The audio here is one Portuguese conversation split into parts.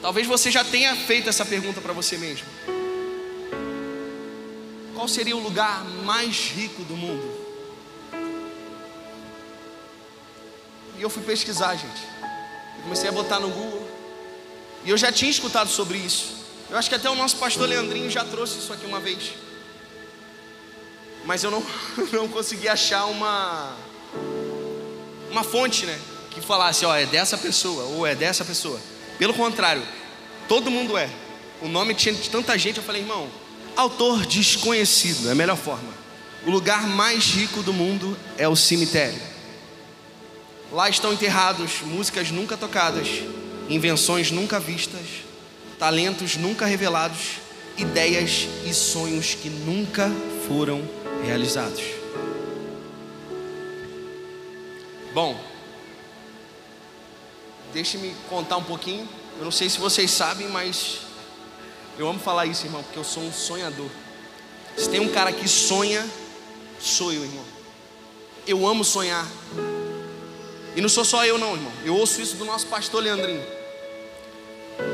Talvez você já tenha feito essa pergunta para você mesmo. Qual seria o lugar mais rico do mundo? E eu fui pesquisar, gente. Eu comecei a botar no Google. E eu já tinha escutado sobre isso. Eu acho que até o nosso pastor Leandrinho já trouxe isso aqui uma vez. Mas eu não, não consegui achar uma, uma fonte, né? Que falasse, ó, é dessa pessoa ou é dessa pessoa. Pelo contrário, todo mundo é. O nome tinha de tanta gente, eu falei, irmão, autor desconhecido, é a melhor forma. O lugar mais rico do mundo é o cemitério. Lá estão enterrados músicas nunca tocadas, invenções nunca vistas, talentos nunca revelados, ideias e sonhos que nunca foram realizados. Bom, deixe-me contar um pouquinho. Eu não sei se vocês sabem, mas eu amo falar isso, irmão, porque eu sou um sonhador. Se tem um cara que sonha, sou eu, irmão. Eu amo sonhar. E não sou só eu, não, irmão. Eu ouço isso do nosso pastor Leandrinho.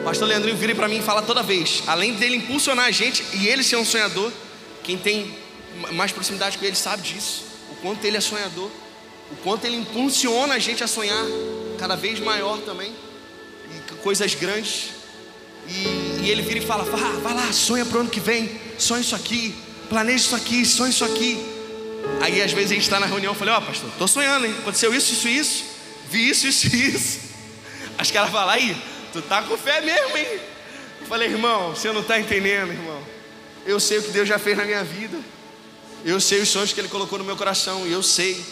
O pastor Leandrinho vira para mim e fala toda vez, além dele impulsionar a gente e ele ser um sonhador, quem tem mais proximidade com ele sabe disso, o quanto ele é sonhador, o quanto ele impulsiona a gente a sonhar cada vez maior também, coisas grandes. E, e ele vira e fala: vai, vai lá, sonha para o ano que vem, sonha isso aqui, planeja isso aqui, sonha isso aqui. Aí às vezes a gente está na reunião e fala: Ó, oh, pastor, estou sonhando, hein? Aconteceu isso, isso, isso, vi isso, isso, isso. As caras falam: aí, tu tá com fé mesmo, hein? Eu falei: irmão, você não está entendendo, irmão. Eu sei o que Deus já fez na minha vida. Eu sei os sonhos que Ele colocou no meu coração. E eu sei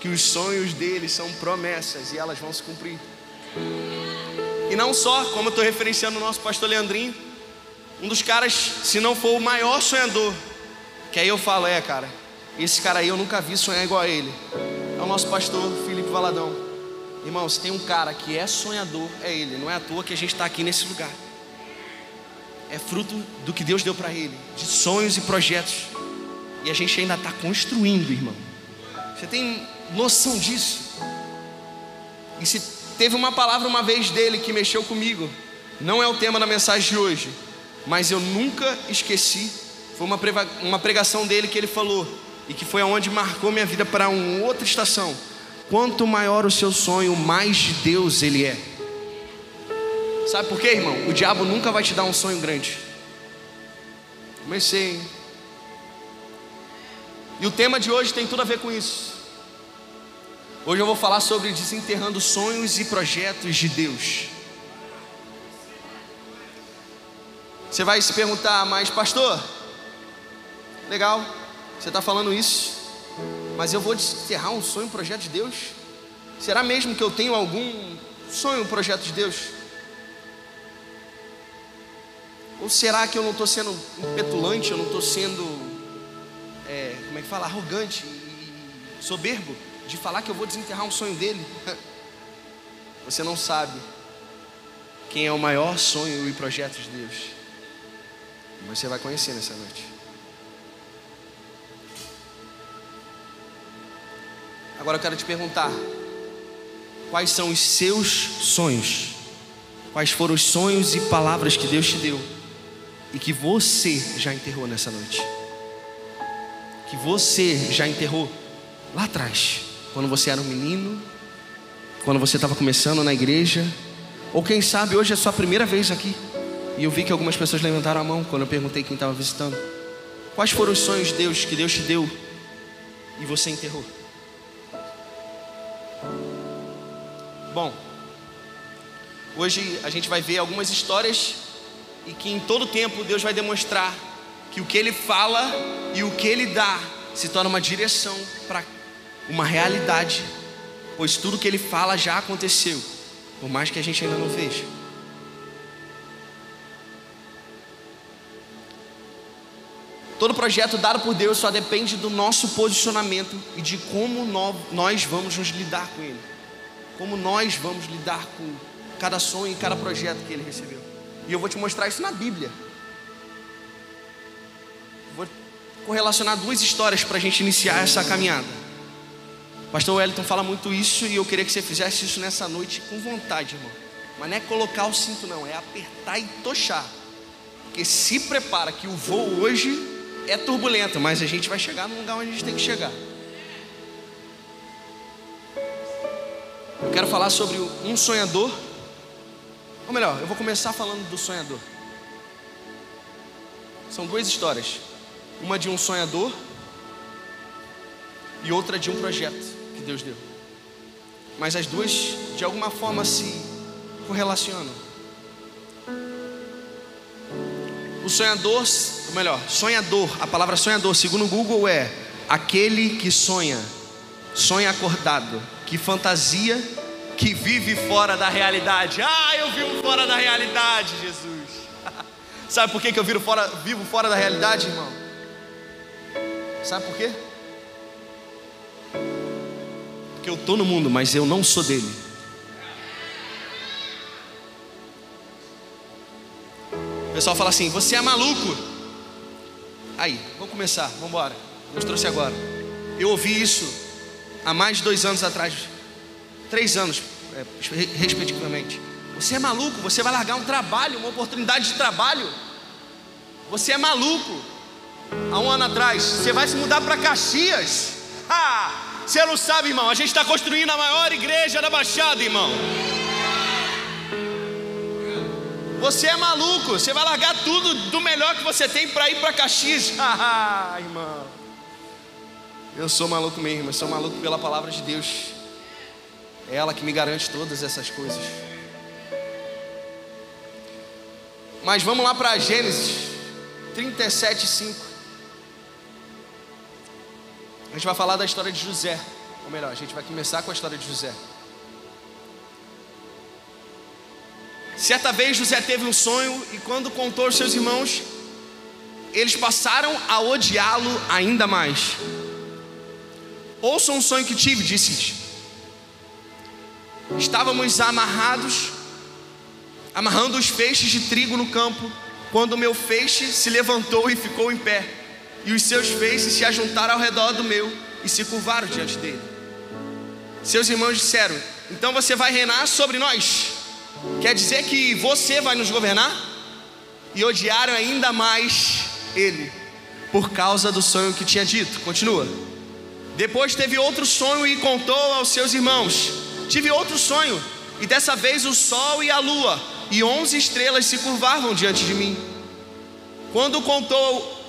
que os sonhos dele são promessas e elas vão se cumprir. E não só, como eu estou referenciando o nosso pastor Leandrinho, um dos caras, se não for o maior sonhador, que aí eu falo, é cara, esse cara aí eu nunca vi sonhar igual a ele. É o nosso pastor Felipe Valadão. Irmão, se tem um cara que é sonhador, é ele. Não é à toa que a gente está aqui nesse lugar. É fruto do que Deus deu para ele, de sonhos e projetos. E a gente ainda está construindo, irmão. Você tem noção disso? E se teve uma palavra uma vez dele que mexeu comigo, não é o tema da mensagem de hoje, mas eu nunca esqueci. Foi uma, uma pregação dele que ele falou, e que foi aonde marcou minha vida para uma outra estação. Quanto maior o seu sonho, mais de Deus ele é. Sabe por quê, irmão? O diabo nunca vai te dar um sonho grande. Comecei, hein? E o tema de hoje tem tudo a ver com isso. Hoje eu vou falar sobre desenterrando sonhos e projetos de Deus. Você vai se perguntar, mas pastor, legal, você está falando isso, mas eu vou desenterrar um sonho, um projeto de Deus? Será mesmo que eu tenho algum sonho, um projeto de Deus? Ou será que eu não estou sendo petulante, eu não estou sendo, é, como é que fala, arrogante e soberbo de falar que eu vou desenterrar um sonho dele? Você não sabe quem é o maior sonho e projeto de Deus. Mas você vai conhecer nessa noite. Agora eu quero te perguntar: quais são os seus sonhos? Quais foram os sonhos e palavras que Deus te deu? e que você já enterrou nessa noite. Que você já enterrou lá atrás, quando você era um menino, quando você estava começando na igreja, ou quem sabe hoje é a sua primeira vez aqui. E eu vi que algumas pessoas levantaram a mão quando eu perguntei quem estava visitando. Quais foram os sonhos de Deus que Deus te deu e você enterrou? Bom, hoje a gente vai ver algumas histórias e que em todo tempo Deus vai demonstrar que o que Ele fala e o que Ele dá se torna uma direção para uma realidade, pois tudo que Ele fala já aconteceu, por mais que a gente ainda não veja. Todo projeto dado por Deus só depende do nosso posicionamento e de como nós vamos nos lidar com ele. Como nós vamos lidar com cada sonho e cada projeto que ele recebeu. E eu vou te mostrar isso na Bíblia. Vou correlacionar duas histórias para a gente iniciar essa caminhada. Pastor Wellington fala muito isso e eu queria que você fizesse isso nessa noite com vontade, irmão. Mas não é colocar o cinto, não, é apertar e tochar. Porque se prepara que o voo hoje é turbulento, mas a gente vai chegar no lugar onde a gente tem que chegar. Eu quero falar sobre um sonhador. Ou melhor, eu vou começar falando do sonhador. São duas histórias. Uma de um sonhador e outra de um projeto que Deus deu. Mas as duas, de alguma forma, se correlacionam. O sonhador, ou melhor, sonhador, a palavra sonhador, segundo o Google, é aquele que sonha, sonha acordado, que fantasia, que vive fora da realidade. Ah, eu vivo fora da realidade, Jesus. Sabe por que, que eu vivo fora, vivo fora da realidade, irmão? Sabe por quê? Porque eu estou no mundo, mas eu não sou dele. O pessoal fala assim: você é maluco. Aí, vamos começar, vamos embora. Nos trouxe agora. Eu ouvi isso há mais de dois anos atrás, três anos, é, respectivamente. Você é maluco, você vai largar um trabalho, uma oportunidade de trabalho. Você é maluco. Há um ano atrás, você vai se mudar para Caxias. Ah, você não sabe, irmão. A gente está construindo a maior igreja da Baixada, irmão. Você é maluco. Você vai largar tudo do melhor que você tem para ir para Caxias. Ah, irmão. Eu sou maluco mesmo. Eu sou maluco pela palavra de Deus. É ela que me garante todas essas coisas. Mas vamos lá para Gênesis 37, 5. A gente vai falar da história de José. Ou melhor, a gente vai começar com a história de José. Certa vez José teve um sonho e quando contou aos seus irmãos, eles passaram a odiá-lo ainda mais. Ouça um sonho que tive, disse. Estávamos amarrados, amarrando os feixes de trigo no campo, quando o meu feixe se levantou e ficou em pé, e os seus feixes se ajuntaram ao redor do meu e se curvaram diante dele. Seus irmãos disseram: Então você vai reinar sobre nós? Quer dizer que você vai nos governar? E odiaram ainda mais ele, por causa do sonho que tinha dito. Continua. Depois teve outro sonho e contou aos seus irmãos: Tive outro sonho, e dessa vez o sol e a lua e onze estrelas se curvavam diante de mim. Quando contou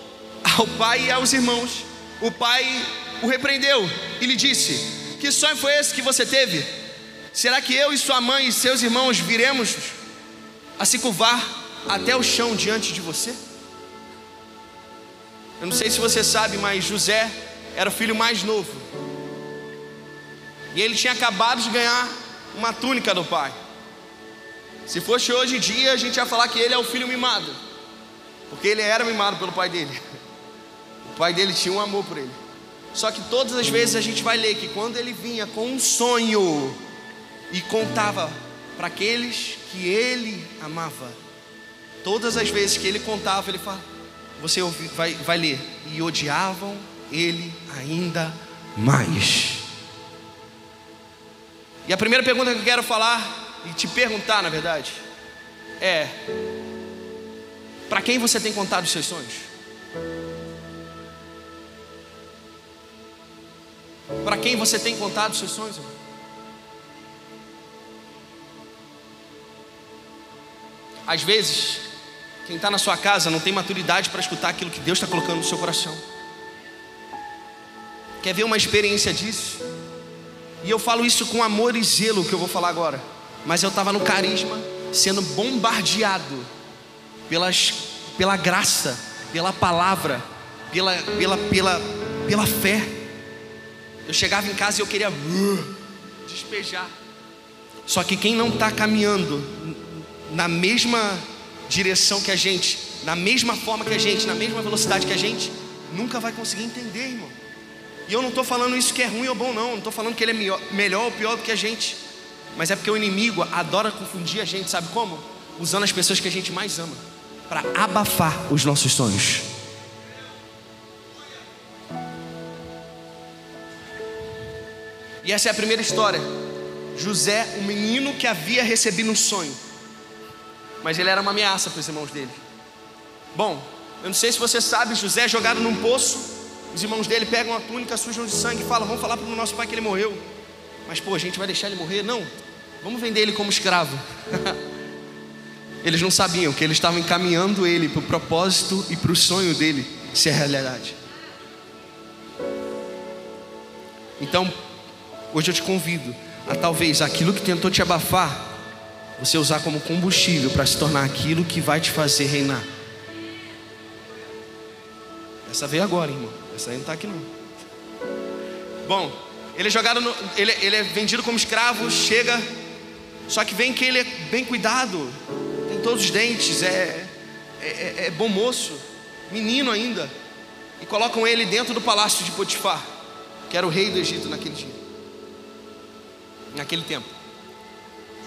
ao pai e aos irmãos, o pai o repreendeu e lhe disse: Que sonho foi esse que você teve? Será que eu e sua mãe e seus irmãos viremos a se curvar até o chão diante de você? Eu não sei se você sabe, mas José era o filho mais novo. E ele tinha acabado de ganhar uma túnica do pai. Se fosse hoje em dia, a gente ia falar que ele é o filho mimado. Porque ele era mimado pelo pai dele. O pai dele tinha um amor por ele. Só que todas as vezes a gente vai ler que quando ele vinha com um sonho e contava para aqueles que ele amava, todas as vezes que ele contava, ele fala, você vai, vai ler, e odiavam ele ainda mais. E a primeira pergunta que eu quero falar e te perguntar, na verdade, é: para quem você tem contado os seus sonhos? Para quem você tem contado seus sonhos? Irmão? Às vezes, quem está na sua casa não tem maturidade para escutar aquilo que Deus está colocando no seu coração. Quer ver uma experiência disso? E eu falo isso com amor e zelo que eu vou falar agora mas eu estava no carisma, sendo bombardeado pelas, pela graça, pela palavra, pela, pela, pela, pela fé. Eu chegava em casa e eu queria despejar. Só que quem não está caminhando na mesma direção que a gente, na mesma forma que a gente, na mesma velocidade que a gente, nunca vai conseguir entender, irmão. E eu não estou falando isso que é ruim ou bom, não. Não estou falando que ele é melhor ou pior do que a gente. Mas é porque o inimigo adora confundir a gente, sabe como? Usando as pessoas que a gente mais ama para abafar os nossos sonhos. E essa é a primeira história. José, um menino que havia recebido um sonho, mas ele era uma ameaça para os irmãos dele. Bom, eu não sei se você sabe, José é jogado num poço, os irmãos dele pegam a túnica, sujam de sangue e falam: Vamos falar para o nosso pai que ele morreu. Mas pô, a gente vai deixar ele morrer? Não, vamos vender ele como escravo. eles não sabiam que eles estavam encaminhando ele para o propósito e para o sonho dele ser realidade. Então, hoje eu te convido a talvez aquilo que tentou te abafar, você usar como combustível para se tornar aquilo que vai te fazer reinar. Essa veio agora, irmão. Essa aí não está aqui não. Bom, ele é jogado no, ele, ele é vendido como escravo, chega, só que vem que ele é bem cuidado, tem todos os dentes, é, é, é, é bom moço, menino ainda, e colocam ele dentro do palácio de Potifar, que era o rei do Egito naquele dia, naquele tempo.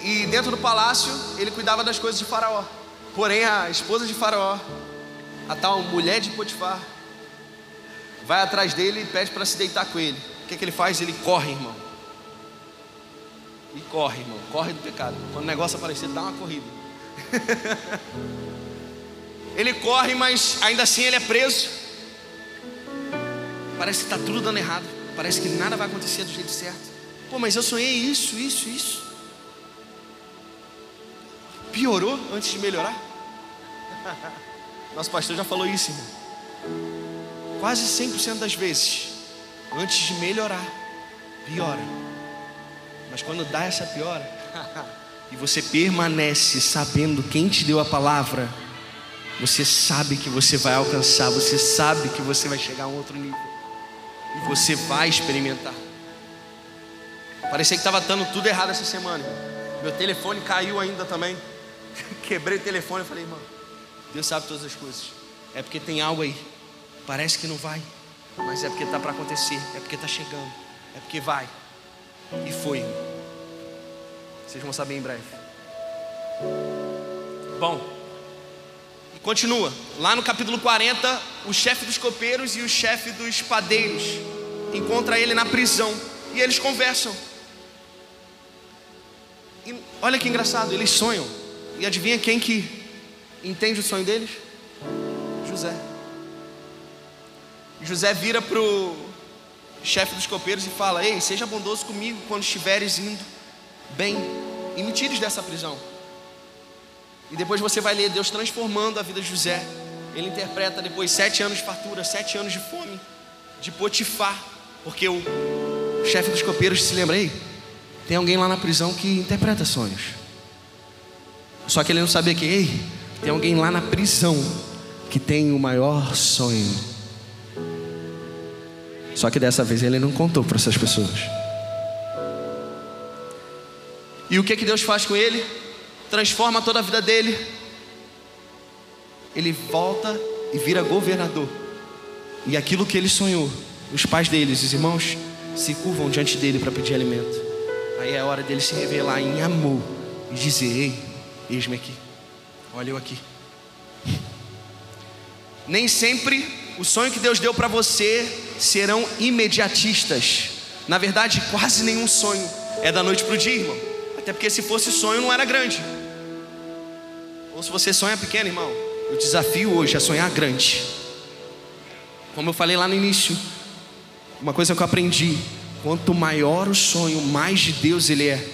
E dentro do palácio ele cuidava das coisas de Faraó. Porém a esposa de Faraó, a tal mulher de Potifar, vai atrás dele e pede para se deitar com ele. O que, que ele faz? Ele corre, irmão. E corre, irmão. Corre do pecado. Quando o negócio aparecer, dá uma corrida. ele corre, mas ainda assim ele é preso. Parece que está tudo dando errado. Parece que nada vai acontecer do jeito certo. Pô, mas eu sonhei isso, isso, isso. Piorou antes de melhorar? Nosso pastor já falou isso, irmão quase 100% das vezes, antes de melhorar, piora. Mas quando dá essa piora, e você permanece sabendo quem te deu a palavra, você sabe que você vai alcançar, você sabe que você vai chegar a um outro nível, e você vai experimentar. Parecia que estava dando tudo errado essa semana. Meu telefone caiu ainda também. Quebrei o telefone e falei, irmão, Deus sabe todas as coisas. É porque tem algo aí Parece que não vai, mas é porque está para acontecer, é porque está chegando, é porque vai. E foi. Vocês vão saber em breve. Bom, continua. Lá no capítulo 40, o chefe dos copeiros e o chefe dos padeiros encontra ele na prisão e eles conversam. E olha que engraçado, eles sonham. E adivinha quem que entende o sonho deles? José. José vira para o chefe dos copeiros e fala: Ei, seja bondoso comigo quando estiveres indo bem e me tires dessa prisão. E depois você vai ler Deus transformando a vida de José. Ele interpreta depois sete anos de fartura, sete anos de fome, de Potifar, porque o chefe dos copeiros se lembra: Ei, tem alguém lá na prisão que interpreta sonhos. Só que ele não sabia que, ei, tem alguém lá na prisão que tem o maior sonho só que dessa vez ele não contou para essas pessoas. E o que que Deus faz com ele? Transforma toda a vida dele. Ele volta e vira governador. E aquilo que ele sonhou, os pais deles, os irmãos, se curvam diante dele para pedir alimento. Aí é hora dele se revelar em amor e dizer: Ei, eis-me aqui, olha eu aqui. Nem sempre o sonho que Deus deu para você serão imediatistas. Na verdade, quase nenhum sonho é da noite para o dia, irmão. Até porque se fosse sonho, não era grande. Ou se você sonha pequeno, irmão, eu desafio hoje a sonhar grande. Como eu falei lá no início, uma coisa que eu aprendi: quanto maior o sonho, mais de Deus ele é.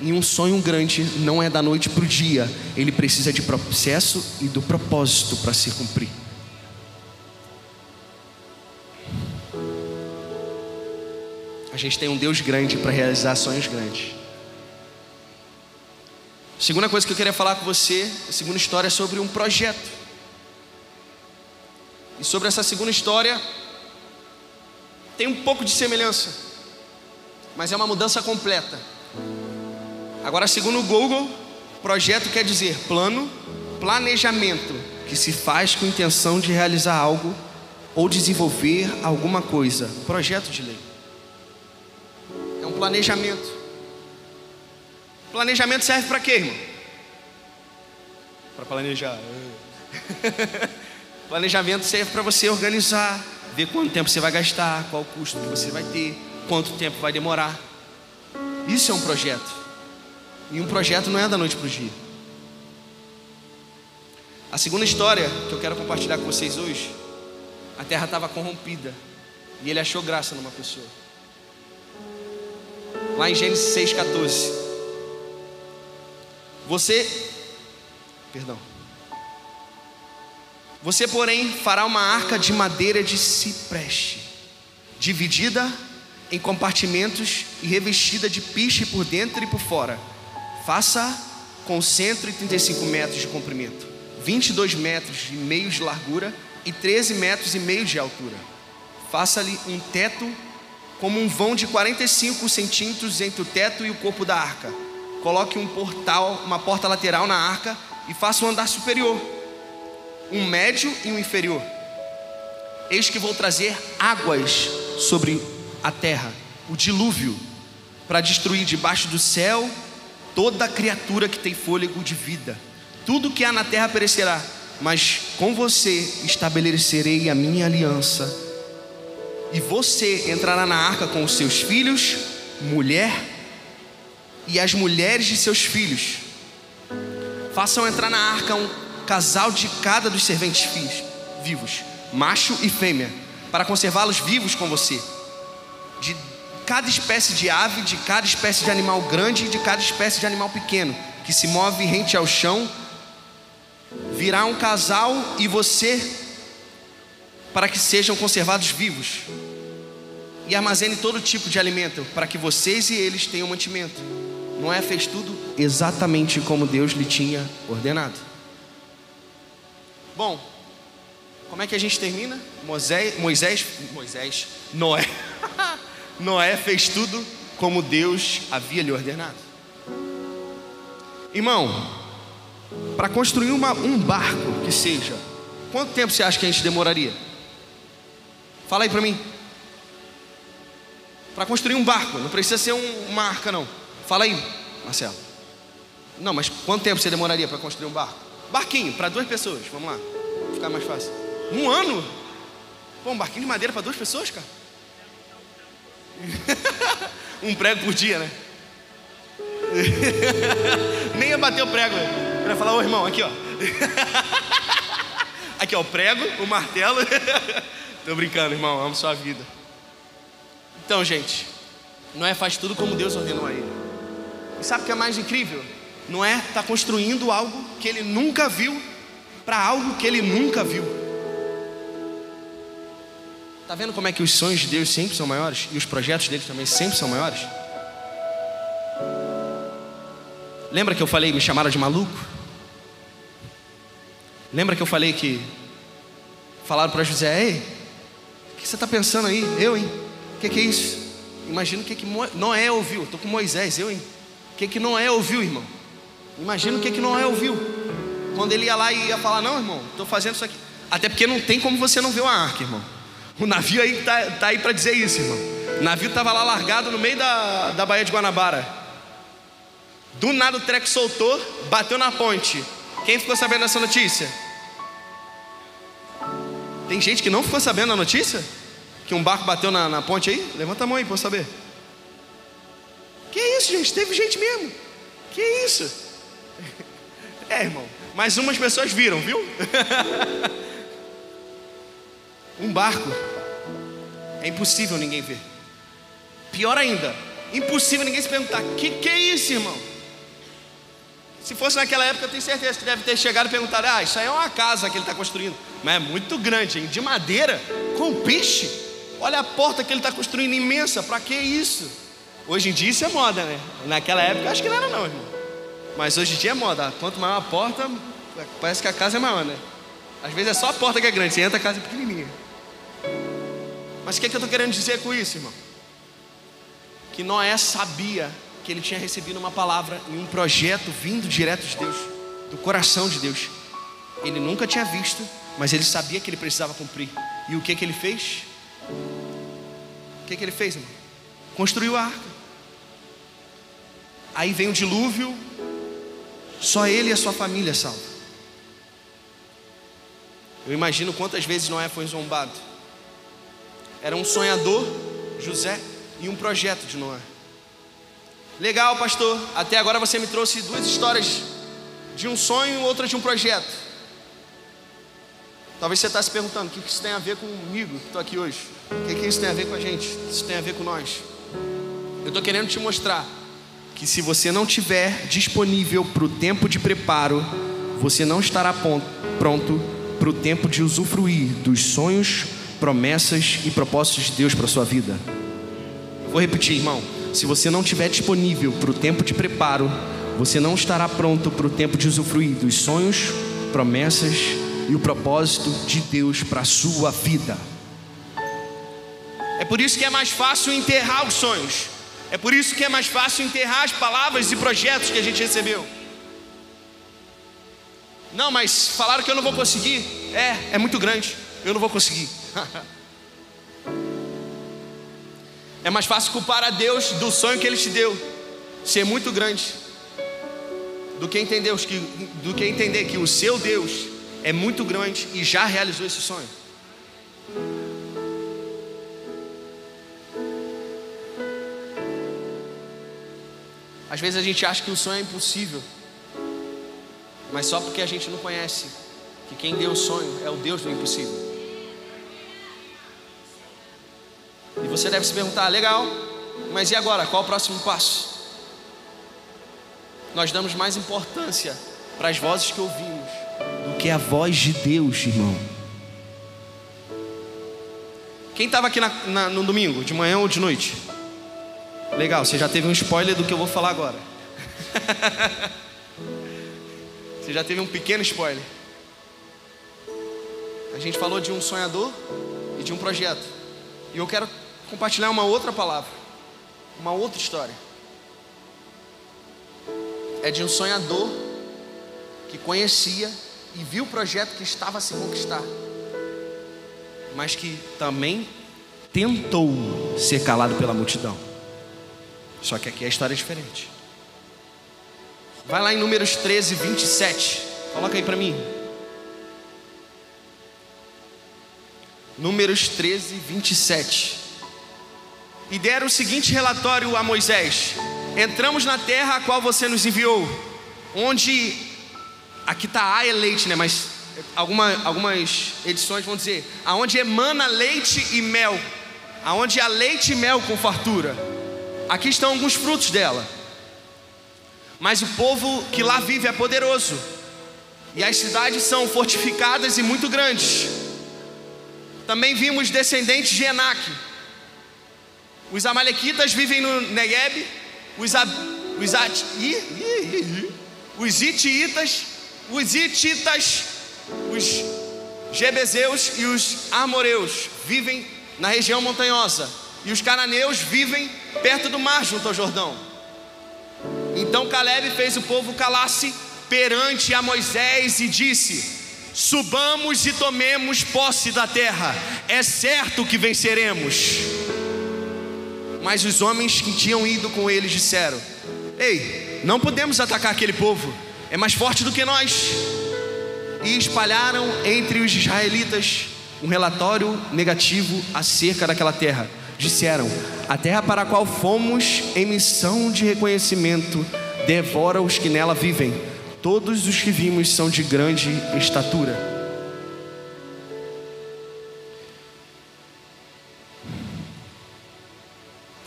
E um sonho grande não é da noite para o dia, ele precisa de processo e do propósito para se cumprir. gente tem um Deus grande para realizar sonhos grandes. Segunda coisa que eu queria falar com você, a segunda história é sobre um projeto. E sobre essa segunda história tem um pouco de semelhança, mas é uma mudança completa. Agora, segundo o Google, projeto quer dizer plano, planejamento que se faz com intenção de realizar algo ou desenvolver alguma coisa. Projeto de lei. Planejamento. Planejamento serve para quê, irmão? Para planejar. Planejamento serve para você organizar, ver quanto tempo você vai gastar, qual o custo que você vai ter, quanto tempo vai demorar. Isso é um projeto. E um projeto não é da noite para o dia. A segunda história que eu quero compartilhar com vocês hoje, a terra estava corrompida e ele achou graça numa pessoa. Lá em Gênesis 6,14. Você, perdão. Você, porém, fará uma arca de madeira de cipreste, dividida em compartimentos e revestida de piche por dentro e por fora. Faça com 135 metros de comprimento, 22 metros e meio de largura e 13 metros e meio de altura. Faça-lhe um teto como um vão de 45 centímetros entre o teto e o corpo da arca. Coloque um portal, uma porta lateral na arca e faça um andar superior um médio e um inferior. Eis que vou trazer águas sobre a terra, o dilúvio, para destruir debaixo do céu toda criatura que tem fôlego de vida. Tudo que há na terra perecerá, mas com você estabelecerei a minha aliança. E você entrará na arca com os seus filhos, mulher e as mulheres de seus filhos. Façam entrar na arca um casal de cada dos serventes vivos, macho e fêmea, para conservá-los vivos com você. De cada espécie de ave, de cada espécie de animal grande e de cada espécie de animal pequeno, que se move rente ao chão, virá um casal e você, para que sejam conservados vivos. E armazene todo tipo de alimento, para que vocês e eles tenham mantimento. Noé fez tudo exatamente como Deus lhe tinha ordenado. Bom, como é que a gente termina? Moisés, Moisés, Moisés, Noé. Noé fez tudo como Deus havia lhe ordenado. Irmão, para construir uma, um barco que seja, quanto tempo você acha que a gente demoraria? Fala aí para mim. Para construir um barco, não precisa ser um, uma arca, não. Fala aí, Marcelo. Não, mas quanto tempo você demoraria para construir um barco? Barquinho, para duas pessoas, vamos lá. Ficar mais fácil. Um ano? Pô, um barquinho de madeira para duas pessoas, cara. um prego por dia, né? Nem ia bater o prego. Para falar, ô irmão, aqui ó. aqui ó, o prego, o martelo. Tô brincando, irmão, amo sua vida. Então, gente, Noé faz tudo como Deus ordenou a ele. E sabe o que é mais incrível? Noé está construindo algo que ele nunca viu para algo que ele nunca viu. Está vendo como é que os sonhos de Deus sempre são maiores e os projetos dele também sempre são maiores? Lembra que eu falei me chamaram de maluco? Lembra que eu falei que falaram para José, ei, o que você está pensando aí? Eu, hein? O que, que, é isso? Imagina o que, que Noé ouviu. Estou com Moisés, eu, hein? O que, que Noé ouviu, irmão? Imagina o que, que Noé ouviu. Quando ele ia lá e ia falar, não, irmão, estou fazendo isso aqui. Até porque não tem como você não ver uma arca, irmão. O navio aí tá, tá aí para dizer isso, irmão. O navio estava lá largado no meio da, da Baía de Guanabara. Do nada o treco soltou, bateu na ponte. Quem ficou sabendo dessa notícia? Tem gente que não ficou sabendo da notícia? Que um barco bateu na, na ponte aí? Levanta a mão aí para saber. Que isso, gente? Teve gente mesmo. Que isso? É, irmão. Mas umas pessoas viram, viu? um barco. É impossível ninguém ver. Pior ainda, impossível ninguém se perguntar: que que é isso, irmão? Se fosse naquela época, eu tenho certeza que deve ter chegado e perguntado: ah, isso aí é uma casa que ele está construindo. Mas é muito grande, hein? De madeira, com piche. Olha a porta que ele está construindo imensa. Para que isso? Hoje em dia isso é moda, né? Naquela época acho que não era não, irmão. Mas hoje em dia é moda. Quanto maior a porta, parece que a casa é maior, né? Às vezes é só a porta que é grande, você entra a casa é pequenininha. Mas o que, é que eu estou querendo dizer com isso, irmão? Que Noé sabia que ele tinha recebido uma palavra e um projeto vindo direto de Deus, do coração de Deus. Ele nunca tinha visto, mas ele sabia que ele precisava cumprir. E o que que ele fez? O que que ele fez, irmão? Construiu a arca. Aí vem o dilúvio, só ele e a sua família salva. Eu imagino quantas vezes Noé foi zombado. Era um sonhador, José, e um projeto de Noé. Legal, pastor. Até agora você me trouxe duas histórias de um sonho e outra de um projeto. Talvez você está se perguntando: o que isso tem a ver comigo que estou aqui hoje? O que isso tem a ver com a gente? Isso tem a ver com nós? Eu estou querendo te mostrar que se você não tiver disponível para o tempo de preparo, você não estará pronto para o tempo de usufruir dos sonhos, promessas e propósitos de Deus para a sua vida. Vou repetir, irmão. Se você não estiver disponível para o tempo de preparo, você não estará pronto para o tempo de usufruir dos sonhos, promessas e o propósito de Deus para a sua vida. É por isso que é mais fácil enterrar os sonhos. É por isso que é mais fácil enterrar as palavras e projetos que a gente recebeu. Não, mas falaram que eu não vou conseguir. É, é muito grande. Eu não vou conseguir. é mais fácil culpar a Deus do sonho que Ele te deu ser muito grande do que entender que, do que entender que o seu Deus é muito grande e já realizou esse sonho. Às vezes a gente acha que o sonho é impossível. Mas só porque a gente não conhece que quem deu o sonho é o Deus do impossível. E você deve se perguntar: legal, mas e agora? Qual o próximo passo? Nós damos mais importância para as vozes que ouvimos do que a voz de Deus, irmão. Quem estava aqui na, na, no domingo, de manhã ou de noite? Legal, você já teve um spoiler do que eu vou falar agora. Você já teve um pequeno spoiler. A gente falou de um sonhador e de um projeto. E eu quero compartilhar uma outra palavra, uma outra história. É de um sonhador que conhecia e viu o projeto que estava a se conquistar, mas que também tentou ser calado pela multidão. Só que aqui a história é diferente. Vai lá em Números 13, 27. Coloca aí para mim. Números 13, 27. E deram o seguinte relatório a Moisés: Entramos na terra a qual você nos enviou, onde, aqui está a eleite, né? Mas alguma, algumas edições vão dizer: aonde emana leite e mel, aonde há leite e mel com fartura. Aqui estão alguns frutos dela mas o povo que lá vive é poderoso, e as cidades são fortificadas e muito grandes. Também vimos descendentes de Enac. Os amalequitas vivem no Negueb, os, ab, os, at, os itiitas, os ititas, os jebezeus e os amoreus vivem na região montanhosa, e os cananeus vivem perto do mar junto ao Jordão. Então Caleb fez o povo calar-se perante a Moisés e disse: Subamos e tomemos posse da terra, é certo que venceremos. Mas os homens que tinham ido com eles disseram: Ei, não podemos atacar aquele povo, é mais forte do que nós. E espalharam entre os israelitas um relatório negativo acerca daquela terra disseram: A terra para a qual fomos em missão de reconhecimento devora os que nela vivem. Todos os que vimos são de grande estatura.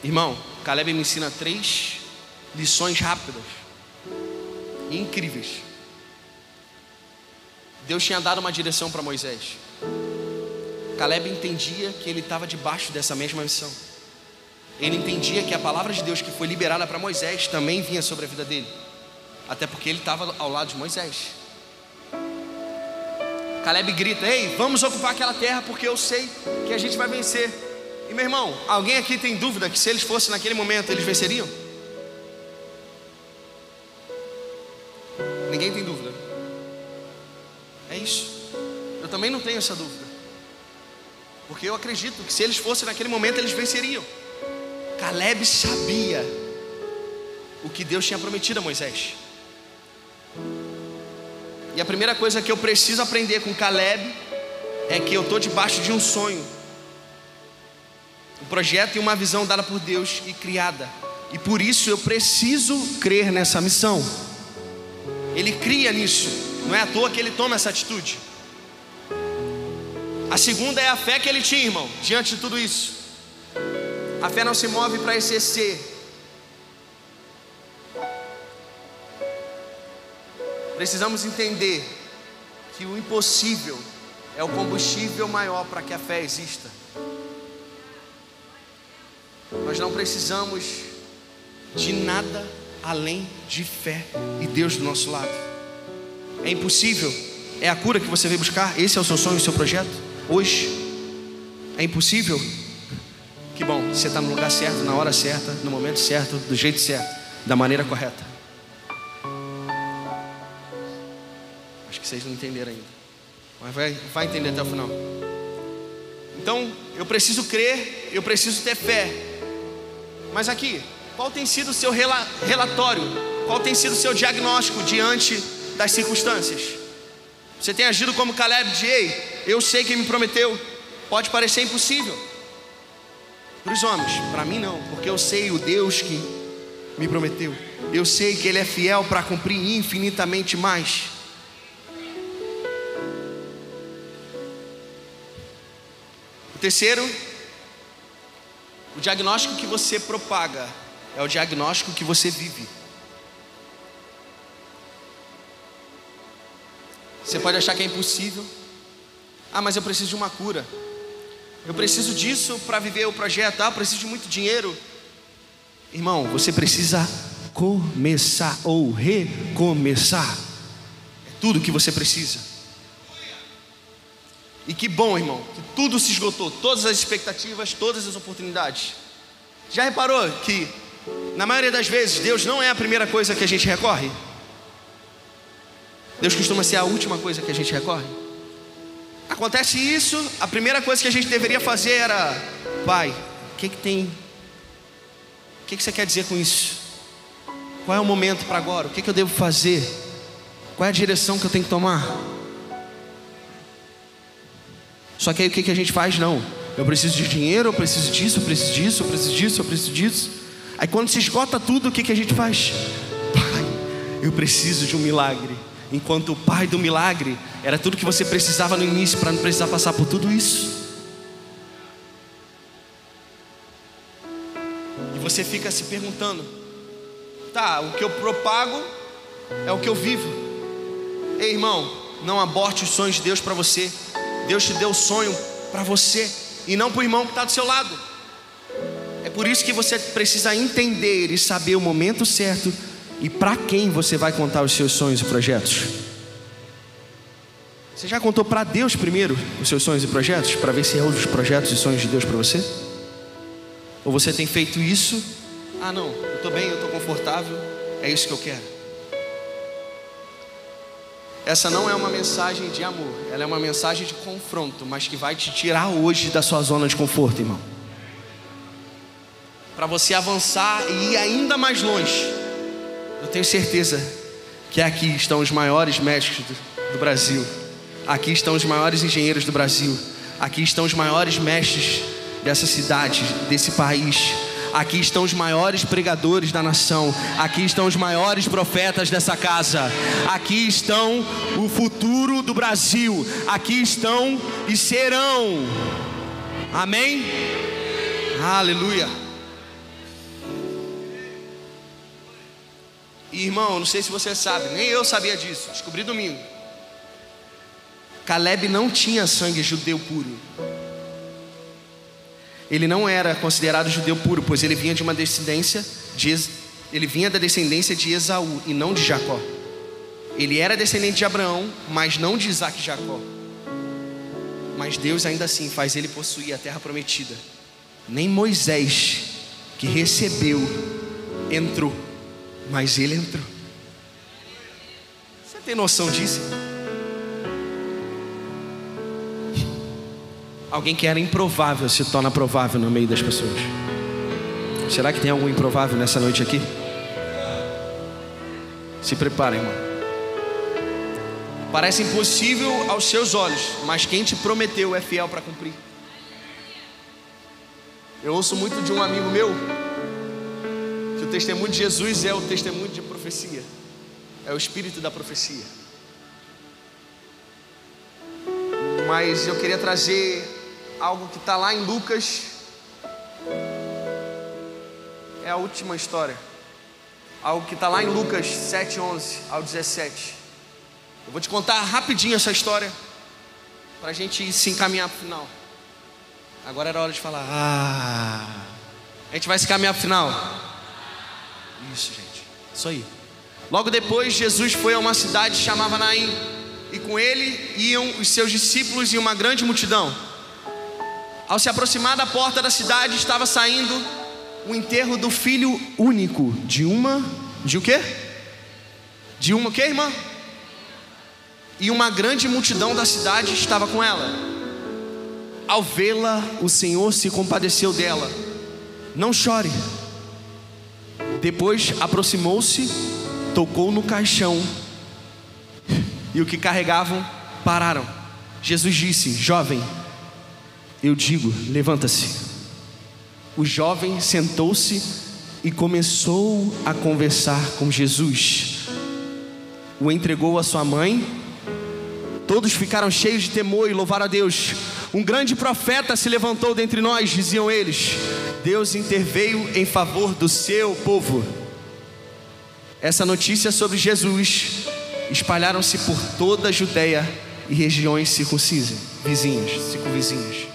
Irmão, Caleb me ensina três lições rápidas incríveis. Deus tinha dado uma direção para Moisés. Caleb entendia que ele estava debaixo dessa mesma missão. Ele entendia que a palavra de Deus que foi liberada para Moisés também vinha sobre a vida dele. Até porque ele estava ao lado de Moisés. Caleb grita: Ei, vamos ocupar aquela terra porque eu sei que a gente vai vencer. E meu irmão, alguém aqui tem dúvida que se eles fossem naquele momento eles venceriam? Ninguém tem dúvida. É isso. Eu também não tenho essa dúvida. Porque eu acredito que se eles fossem naquele momento, eles venceriam. Caleb sabia o que Deus tinha prometido a Moisés. E a primeira coisa que eu preciso aprender com Caleb é que eu estou debaixo de um sonho, um projeto e uma visão dada por Deus e criada. E por isso eu preciso crer nessa missão. Ele cria nisso, não é à toa que ele toma essa atitude. A segunda é a fé que ele tinha, irmão, diante de tudo isso. A fé não se move para exercer. Precisamos entender que o impossível é o combustível maior para que a fé exista. Nós não precisamos de nada além de fé e Deus do nosso lado. É impossível. É a cura que você veio buscar? Esse é o seu sonho, o seu projeto? Hoje? É impossível? Que bom, você está no lugar certo, na hora certa, no momento certo, do jeito certo, da maneira correta. Acho que vocês não entenderam ainda. Mas vai, vai entender até o final. Então, eu preciso crer, eu preciso ter fé. Mas aqui, qual tem sido o seu relatório? Qual tem sido o seu diagnóstico diante das circunstâncias? Você tem agido como Caleb de ei, eu sei quem me prometeu. Pode parecer impossível. Para os homens, para mim não, porque eu sei o Deus que me prometeu. Eu sei que Ele é fiel para cumprir infinitamente mais. O terceiro, o diagnóstico que você propaga é o diagnóstico que você vive. Você pode achar que é impossível. Ah, mas eu preciso de uma cura. Eu preciso disso para viver o projeto. Ah, eu preciso de muito dinheiro. Irmão, você precisa começar ou recomeçar. É tudo que você precisa. E que bom, irmão, que tudo se esgotou, todas as expectativas, todas as oportunidades. Já reparou que na maioria das vezes, Deus não é a primeira coisa que a gente recorre. Deus costuma ser a última coisa que a gente recorre. Acontece isso, a primeira coisa que a gente deveria fazer era: Pai, o que, que tem? O que, que você quer dizer com isso? Qual é o momento para agora? O que, que eu devo fazer? Qual é a direção que eu tenho que tomar? Só que aí o que, que a gente faz? Não. Eu preciso de dinheiro, eu preciso disso, eu preciso disso, eu preciso disso, eu preciso disso. Aí quando se esgota tudo, o que, que a gente faz? Pai, eu preciso de um milagre. Enquanto o pai do milagre era tudo que você precisava no início para não precisar passar por tudo isso. E você fica se perguntando: tá, o que eu propago é o que eu vivo. Ei, irmão, não aborte os sonhos de Deus para você. Deus te deu o sonho para você e não para o irmão que está do seu lado por isso que você precisa entender e saber o momento certo e para quem você vai contar os seus sonhos e projetos. Você já contou para Deus primeiro os seus sonhos e projetos para ver se é os projetos e sonhos de Deus para você? Ou você tem feito isso? Ah, não, eu estou bem, eu estou confortável, é isso que eu quero. Essa não é uma mensagem de amor, ela é uma mensagem de confronto, mas que vai te tirar hoje da sua zona de conforto, irmão para você avançar e ir ainda mais longe. Eu tenho certeza que aqui estão os maiores médicos do, do Brasil, aqui estão os maiores engenheiros do Brasil, aqui estão os maiores mestres dessa cidade, desse país. Aqui estão os maiores pregadores da nação. Aqui estão os maiores profetas dessa casa. Aqui estão o futuro do Brasil. Aqui estão e serão. Amém? Aleluia. Irmão, não sei se você sabe, nem eu sabia disso, descobri domingo. Caleb não tinha sangue judeu puro. Ele não era considerado judeu puro, pois ele vinha de uma descendência de ele vinha da descendência de Esaú e não de Jacó. Ele era descendente de Abraão, mas não de Isaac e Jacó. Mas Deus ainda assim faz ele possuir a terra prometida. Nem Moisés, que recebeu, entrou mas ele entrou. Você tem noção disso? Alguém que era improvável se torna provável no meio das pessoas. Será que tem algum improvável nessa noite aqui? Se preparem, irmão. Parece impossível aos seus olhos, mas quem te prometeu é fiel para cumprir. Eu ouço muito de um amigo meu testemunho de Jesus é o testemunho de profecia, é o espírito da profecia. mas eu queria trazer algo que está lá em Lucas. É a última história. Algo que está lá em Lucas 7, 11 ao 17. Eu vou te contar rapidinho essa história, para a gente se encaminhar para o final. Agora era hora de falar. Ah, a gente vai se caminhar para o final. Isso, gente. Isso aí. Logo depois, Jesus foi a uma cidade chamada Naim, e com ele iam os seus discípulos e uma grande multidão. Ao se aproximar da porta da cidade, estava saindo o enterro do filho único de uma, de o quê? De uma o quê, irmã? E uma grande multidão da cidade estava com ela. Ao vê-la, o Senhor se compadeceu dela. Não chore. Depois aproximou-se, tocou no caixão, e o que carregavam pararam. Jesus disse: Jovem, eu digo, levanta-se. O jovem sentou-se e começou a conversar com Jesus. O entregou à sua mãe. Todos ficaram cheios de temor e louvaram a Deus. Um grande profeta se levantou dentre nós, diziam eles. Deus interveio em favor do seu povo. Essa notícia sobre Jesus espalharam-se por toda a Judéia e regiões circuncisas, vizinhas, circunvizinhas.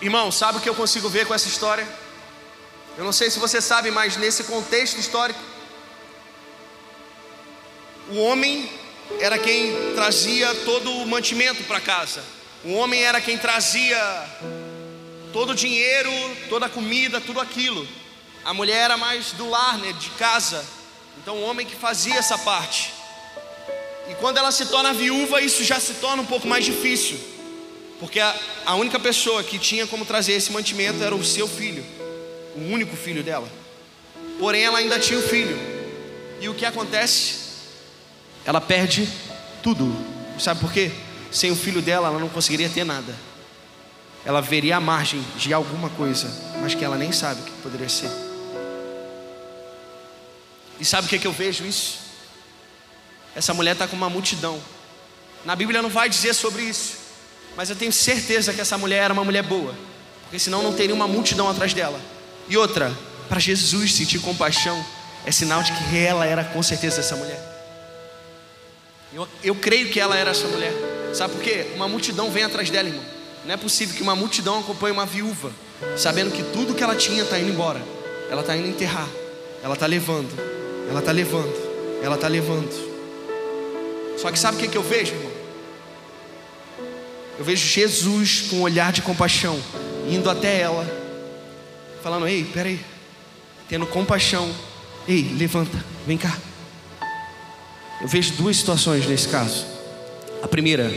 Irmão, sabe o que eu consigo ver com essa história? Eu não sei se você sabe, mas nesse contexto histórico, o homem era quem trazia todo o mantimento para casa. O homem era quem trazia todo o dinheiro, toda a comida, tudo aquilo. A mulher era mais do lar, né, de casa. Então o homem que fazia essa parte. E quando ela se torna viúva, isso já se torna um pouco mais difícil. Porque a, a única pessoa que tinha como trazer esse mantimento era o seu filho, o único filho dela. Porém, ela ainda tinha o um filho. E o que acontece? Ela perde tudo. Sabe por quê? Sem o filho dela, ela não conseguiria ter nada. Ela veria a margem de alguma coisa, mas que ela nem sabe o que poderia ser. E sabe o que, é que eu vejo isso? Essa mulher está com uma multidão. Na Bíblia não vai dizer sobre isso, mas eu tenho certeza que essa mulher era uma mulher boa, porque senão não teria uma multidão atrás dela. E outra, para Jesus sentir compaixão, é sinal de que ela era com certeza essa mulher. Eu, eu creio que ela era essa mulher. Sabe por quê? Uma multidão vem atrás dela, irmão. Não é possível que uma multidão acompanhe uma viúva, sabendo que tudo que ela tinha está indo embora. Ela está indo enterrar. Ela está levando. Ela está levando. Ela está levando. Só que sabe o que, que eu vejo? Eu vejo Jesus com um olhar de compaixão, indo até ela, falando: Ei, peraí, tendo compaixão. Ei, levanta, vem cá. Eu vejo duas situações nesse caso. A primeira,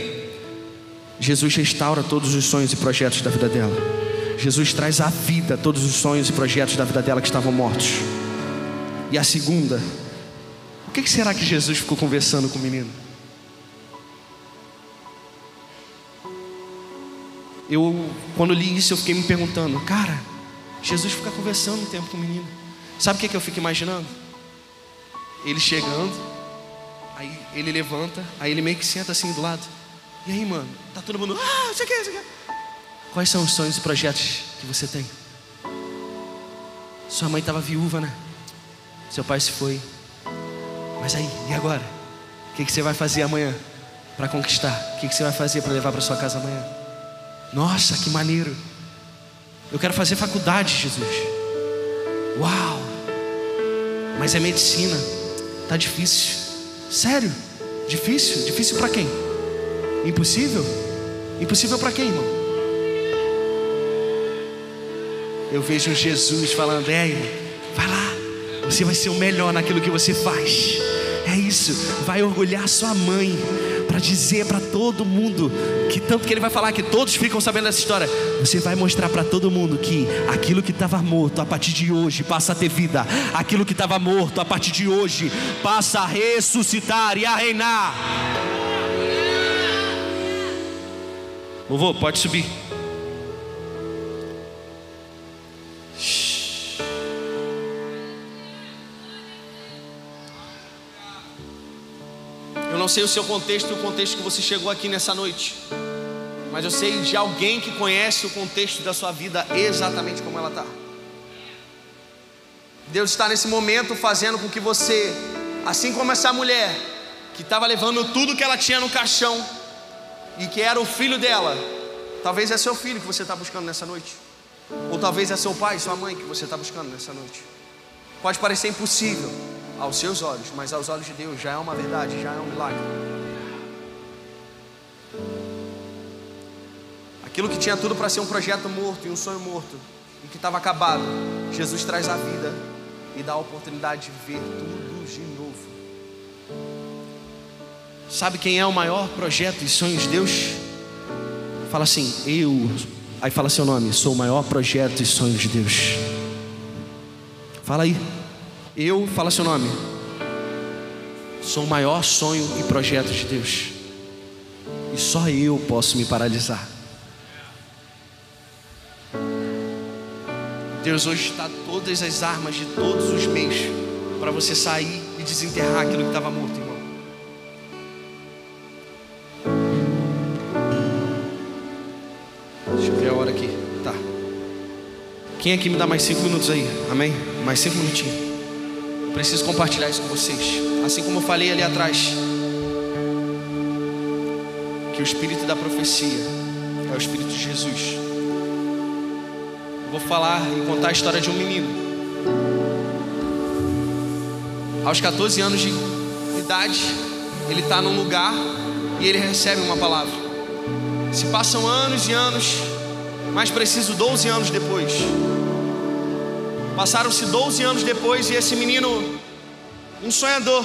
Jesus restaura todos os sonhos e projetos da vida dela. Jesus traz à vida todos os sonhos e projetos da vida dela que estavam mortos. E a segunda, o que será que Jesus ficou conversando com o menino? Eu, quando li isso, eu fiquei me perguntando, cara, Jesus fica conversando um tempo com o menino. Sabe o que, que eu fico imaginando? Ele chegando, aí ele levanta, aí ele meio que senta assim do lado. E aí, mano, tá todo mundo, ah, isso aqui, isso aqui. Quais são os sonhos e projetos que você tem? Sua mãe estava viúva, né? Seu pai se foi. Mas aí, e agora? O que, que você vai fazer amanhã para conquistar? O que, que você vai fazer para levar para sua casa amanhã? Nossa, que maneiro! Eu quero fazer faculdade, Jesus. Uau! Mas é medicina. Tá difícil. Sério? Difícil? Difícil para quem? Impossível? Impossível para quem, irmão? Eu vejo Jesus falando: "É, irmão, vai lá. Você vai ser o melhor naquilo que você faz." É isso. Vai orgulhar sua mãe para dizer para todo mundo que tanto que ele vai falar que todos ficam sabendo dessa história. Você vai mostrar para todo mundo que aquilo que estava morto a partir de hoje passa a ter vida. Aquilo que estava morto a partir de hoje passa a ressuscitar e a reinar. Vovô, pode subir. Não sei o seu contexto e o contexto que você chegou aqui nessa noite, mas eu sei de alguém que conhece o contexto da sua vida exatamente como ela está. Deus está nesse momento fazendo com que você, assim como essa mulher, que estava levando tudo que ela tinha no caixão, e que era o filho dela, talvez é seu filho que você está buscando nessa noite, ou talvez é seu pai, sua mãe que você está buscando nessa noite. Pode parecer impossível aos seus olhos, mas aos olhos de Deus já é uma verdade, já é um milagre. Aquilo que tinha tudo para ser um projeto morto e um sonho morto, e que estava acabado, Jesus traz a vida e dá a oportunidade de ver tudo de novo. Sabe quem é o maior projeto e sonhos de Deus? Fala assim, eu. Aí fala seu nome, sou o maior projeto e sonhos de Deus. Fala aí. Eu, fala seu nome. Sou o maior sonho e projeto de Deus. E só eu posso me paralisar. Deus hoje está todas as armas de todos os meios para você sair e desenterrar aquilo que estava morto, irmão. Deixa eu ver a hora aqui. Tá. Quem aqui me dá mais cinco minutos aí? Amém? Mais cinco minutinhos. Preciso compartilhar isso com vocês. Assim como eu falei ali atrás. Que o espírito da profecia é o espírito de Jesus vou falar e contar a história de um menino. Aos 14 anos de idade, ele está num lugar e ele recebe uma palavra. Se passam anos e anos, mais preciso 12 anos depois. Passaram-se 12 anos depois e esse menino, um sonhador,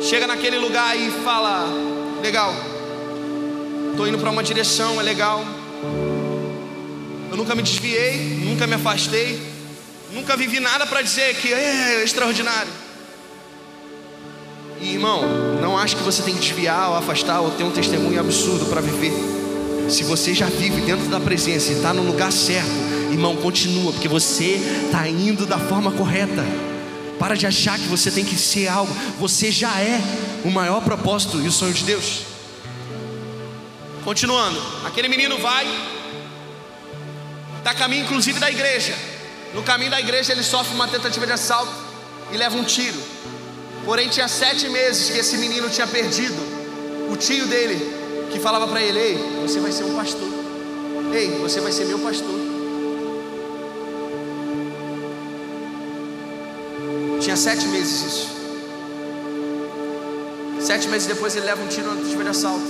chega naquele lugar e fala: Legal, estou indo para uma direção, é legal eu nunca me desviei, nunca me afastei, nunca vivi nada para dizer que é extraordinário. E irmão, não acho que você tem que desviar ou afastar ou ter um testemunho absurdo para viver. Se você já vive dentro da presença e está no lugar certo, irmão, continua, porque você está indo da forma correta. Para de achar que você tem que ser algo, você já é o maior propósito e o sonho de Deus. Continuando, aquele menino vai, está a caminho inclusive da igreja. No caminho da igreja ele sofre uma tentativa de assalto e leva um tiro. Porém, tinha sete meses que esse menino tinha perdido o tio dele, que falava para ele: Ei, você vai ser um pastor. Ei, você vai ser meu pastor. Tinha sete meses isso. Sete meses depois ele leva um tiro na tentativa de assalto.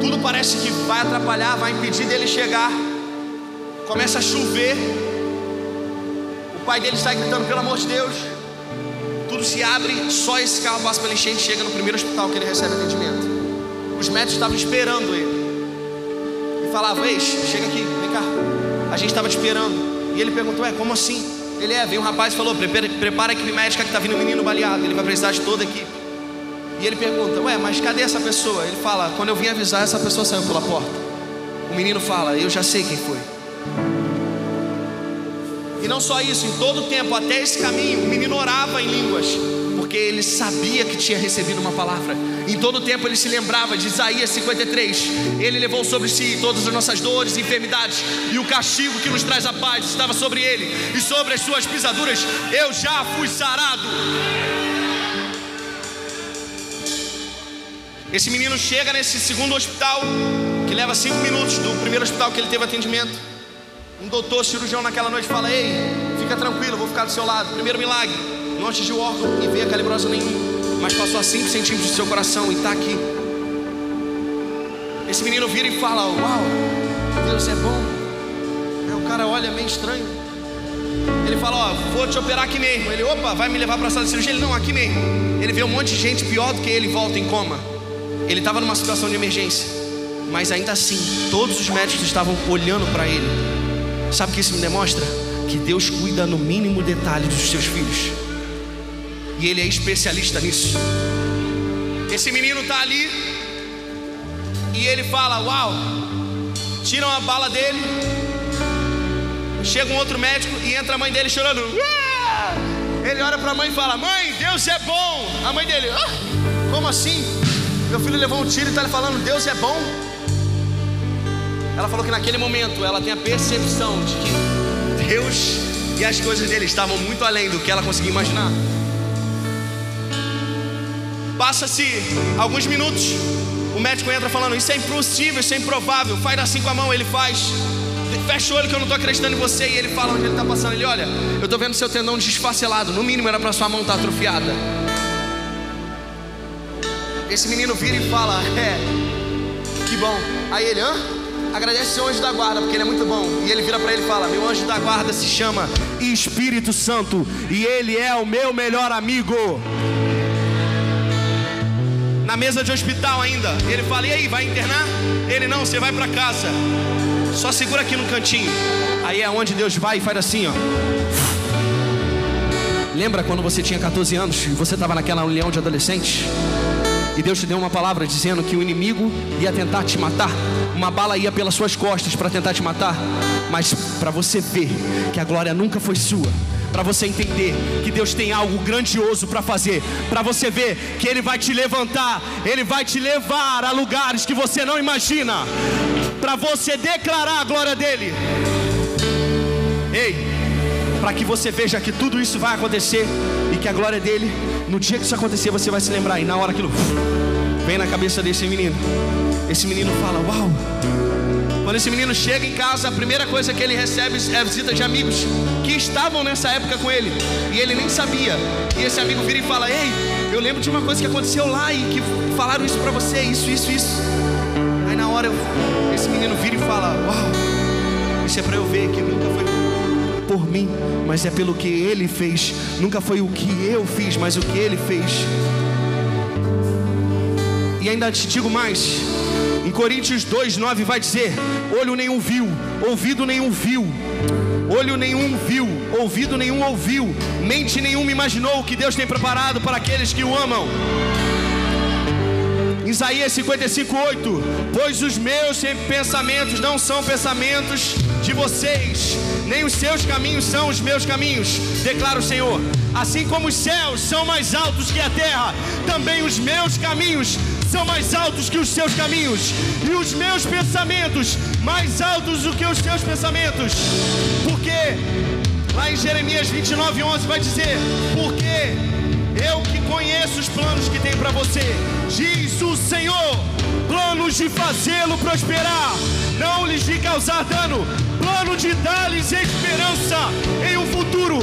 Tudo parece que vai atrapalhar, vai impedir dele chegar Começa a chover. O pai dele está gritando, pelo amor de Deus. Tudo se abre, só esse carro passa pela enchente chega no primeiro hospital que ele recebe atendimento. Os médicos estavam esperando ele. E falavam, ei, chega aqui, vem cá. A gente estava te esperando. E ele perguntou, é, como assim? Ele é, veio um rapaz e falou, prepara, a equipe médica que está vindo um menino baleado. Ele vai precisar de toda a equipe. E ele pergunta, ué, mas cadê essa pessoa? Ele fala, quando eu vim avisar, essa pessoa saiu pela porta. O menino fala, eu já sei quem foi. E não só isso, em todo o tempo, até esse caminho, o menino orava em línguas, porque ele sabia que tinha recebido uma palavra. Em todo o tempo ele se lembrava de Isaías 53. Ele levou sobre si todas as nossas dores e enfermidades, e o castigo que nos traz a paz estava sobre ele, e sobre as suas pisaduras eu já fui sarado. Esse menino chega nesse segundo hospital, que leva cinco minutos do primeiro hospital que ele teve atendimento. Um doutor cirurgião naquela noite fala: Ei, fica tranquilo, vou ficar do seu lado. Primeiro milagre, não atingiu o órgão e veio a calibrosa nenhum, mas passou a 5 centímetros do seu coração e está aqui. Esse menino vira e fala: Uau, Deus é bom. Aí o cara olha meio estranho. Ele fala: Ó, vou te operar aqui mesmo. Ele, opa, vai me levar para a sala de cirurgia? Ele, não, aqui mesmo. Ele vê um monte de gente pior do que ele volta em coma. Ele estava numa situação de emergência, mas ainda assim, todos os médicos estavam olhando para ele Sabe o que isso me demonstra? Que Deus cuida no mínimo detalhe dos seus filhos. E Ele é especialista nisso. Esse menino está ali e ele fala: Uau! Tiram a bala dele. Chega um outro médico e entra a mãe dele chorando. Ele olha para a mãe e fala: Mãe, Deus é bom. A mãe dele, ah! Como assim? Meu filho levou um tiro e está falando, Deus é bom. Ela falou que naquele momento ela tem a percepção de que Deus e as coisas dele estavam muito além do que ela conseguia imaginar. Passa-se alguns minutos, o médico entra falando: Isso é impossível, isso é improvável. Faz assim com a mão, ele faz. Fecha o olho que eu não estou acreditando em você. E ele fala onde ele está passando. Ele olha, eu estou vendo seu tendão desfacelado. No mínimo era para sua mão estar tá atrofiada. Esse menino vira e fala: É, que bom. Aí ele, hã? Agradece seu anjo da guarda, porque ele é muito bom. E ele vira para ele e fala: Meu anjo da guarda se chama Espírito Santo. E ele é o meu melhor amigo na mesa de hospital ainda. Ele fala: E aí, vai internar? Ele não, você vai para casa. Só segura aqui no cantinho. Aí é onde Deus vai e faz assim, ó. Lembra quando você tinha 14 anos e você estava naquela união de adolescentes? E Deus te deu uma palavra dizendo que o inimigo ia tentar te matar. Uma bala ia pelas suas costas para tentar te matar. Mas para você ver que a glória nunca foi sua para você entender que Deus tem algo grandioso para fazer, para você ver que Ele vai te levantar, Ele vai te levar a lugares que você não imagina, para você declarar a glória dEle. Ei, para que você veja que tudo isso vai acontecer e que a glória dele, no dia que isso acontecer, você vai se lembrar, e na hora aquilo vem na cabeça desse menino, esse menino fala: Uau! Quando esse menino chega em casa, a primeira coisa que ele recebe é a visita de amigos que estavam nessa época com ele e ele nem sabia. E esse amigo vira e fala: Ei, eu lembro de uma coisa que aconteceu lá e que falaram isso para você, isso, isso, isso. Aí na hora esse menino vira e fala: Uau, isso é para eu ver que nunca foi por mim, mas é pelo que ele fez. Nunca foi o que eu fiz, mas o que ele fez. E ainda te digo mais. Em Coríntios 2:9 vai dizer: olho nenhum viu, ouvido nenhum viu, olho nenhum viu, ouvido nenhum ouviu, mente nenhuma imaginou o que Deus tem preparado para aqueles que o amam. Isaías 55:8 Pois os meus pensamentos não são pensamentos de vocês, nem os seus caminhos são os meus caminhos, declara o Senhor. Assim como os céus são mais altos que a terra, também os meus caminhos são mais altos que os seus caminhos, e os meus pensamentos mais altos do que os seus pensamentos. Porque lá em Jeremias 29, 11 vai dizer: Porque eu que conheço os planos que tem para você, diz o Senhor, planos de fazê-lo prosperar, não lhes de causar dano, plano de dar-lhes esperança em um futuro.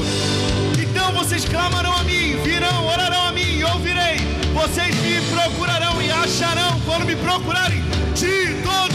Então vocês clamarão a mim, virão, orarão a mim e ouvirei vocês me procurarão e acharão quando me procurarem. De todo